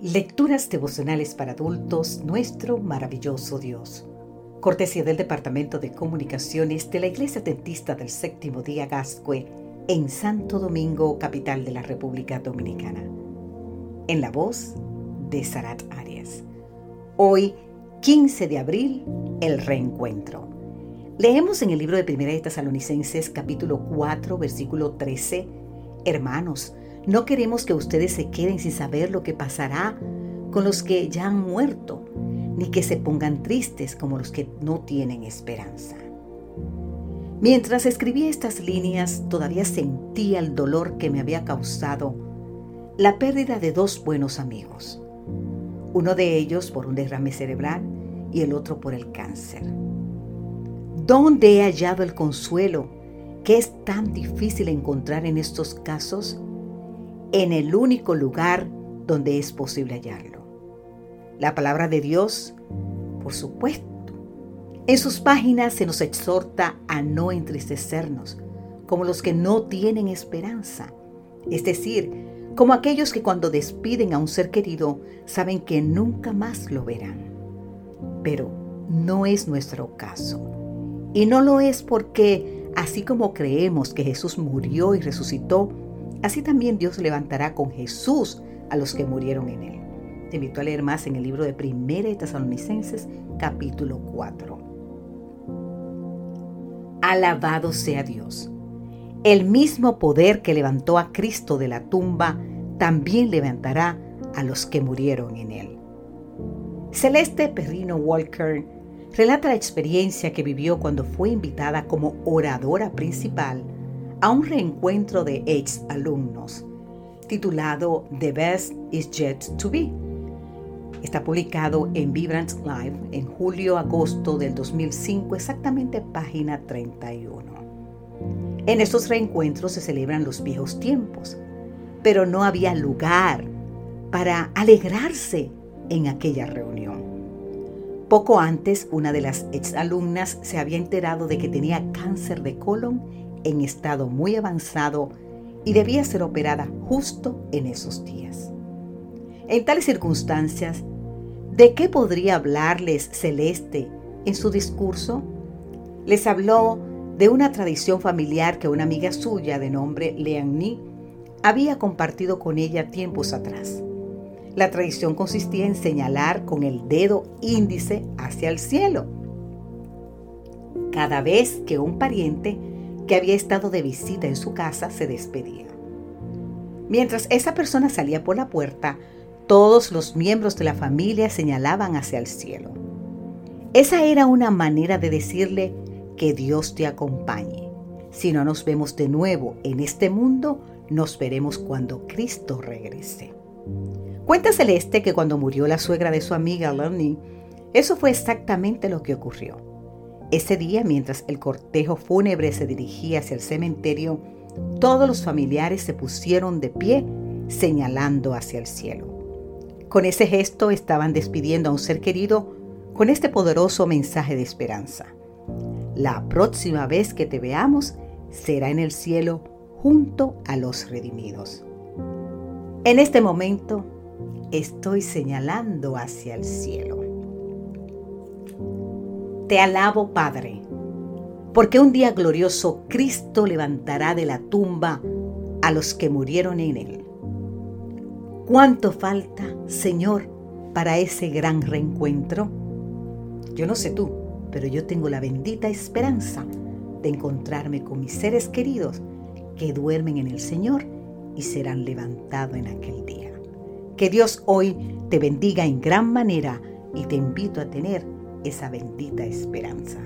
Lecturas devocionales para adultos, nuestro maravilloso Dios. Cortesía del Departamento de Comunicaciones de la Iglesia Dentista del Séptimo Día Gascue en Santo Domingo, capital de la República Dominicana. En la voz de Sarat Arias. Hoy, 15 de abril, el reencuentro. Leemos en el libro de Primera de Tesalonicenses capítulo 4, versículo 13, Hermanos, no queremos que ustedes se queden sin saber lo que pasará con los que ya han muerto, ni que se pongan tristes como los que no tienen esperanza. Mientras escribía estas líneas, todavía sentía el dolor que me había causado la pérdida de dos buenos amigos, uno de ellos por un derrame cerebral y el otro por el cáncer. ¿Dónde he hallado el consuelo que es tan difícil encontrar en estos casos? En el único lugar donde es posible hallarlo. La palabra de Dios, por supuesto. En sus páginas se nos exhorta a no entristecernos, como los que no tienen esperanza, es decir, como aquellos que cuando despiden a un ser querido saben que nunca más lo verán. Pero no es nuestro caso. Y no lo es porque, así como creemos que Jesús murió y resucitó, Así también Dios levantará con Jesús a los que murieron en él. Te invito a leer más en el libro de Primera de Tesalonicenses, capítulo 4. Alabado sea Dios. El mismo poder que levantó a Cristo de la tumba también levantará a los que murieron en él. Celeste Perrino Walker relata la experiencia que vivió cuando fue invitada como oradora principal a un reencuentro de ex alumnos titulado The Best Is Yet to Be. Está publicado en Vibrant Live en julio-agosto del 2005, exactamente página 31. En estos reencuentros se celebran los viejos tiempos, pero no había lugar para alegrarse en aquella reunión. Poco antes, una de las exalumnas se había enterado de que tenía cáncer de colon en estado muy avanzado y debía ser operada justo en esos días. En tales circunstancias, ¿de qué podría hablarles Celeste en su discurso? Les habló de una tradición familiar que una amiga suya de nombre Leanny había compartido con ella tiempos atrás. La tradición consistía en señalar con el dedo índice hacia el cielo. Cada vez que un pariente que había estado de visita en su casa se despedía. Mientras esa persona salía por la puerta, todos los miembros de la familia señalaban hacia el cielo. Esa era una manera de decirle que Dios te acompañe. Si no nos vemos de nuevo en este mundo, nos veremos cuando Cristo regrese. Cuenta Celeste que cuando murió la suegra de su amiga Lenny, eso fue exactamente lo que ocurrió. Ese día, mientras el cortejo fúnebre se dirigía hacia el cementerio, todos los familiares se pusieron de pie señalando hacia el cielo. Con ese gesto estaban despidiendo a un ser querido con este poderoso mensaje de esperanza. La próxima vez que te veamos será en el cielo junto a los redimidos. En este momento estoy señalando hacia el cielo. Te alabo, Padre, porque un día glorioso Cristo levantará de la tumba a los que murieron en él. ¿Cuánto falta, Señor, para ese gran reencuentro? Yo no sé tú, pero yo tengo la bendita esperanza de encontrarme con mis seres queridos que duermen en el Señor y serán levantados en aquel día. Que Dios hoy te bendiga en gran manera y te invito a tener esa bendita esperanza.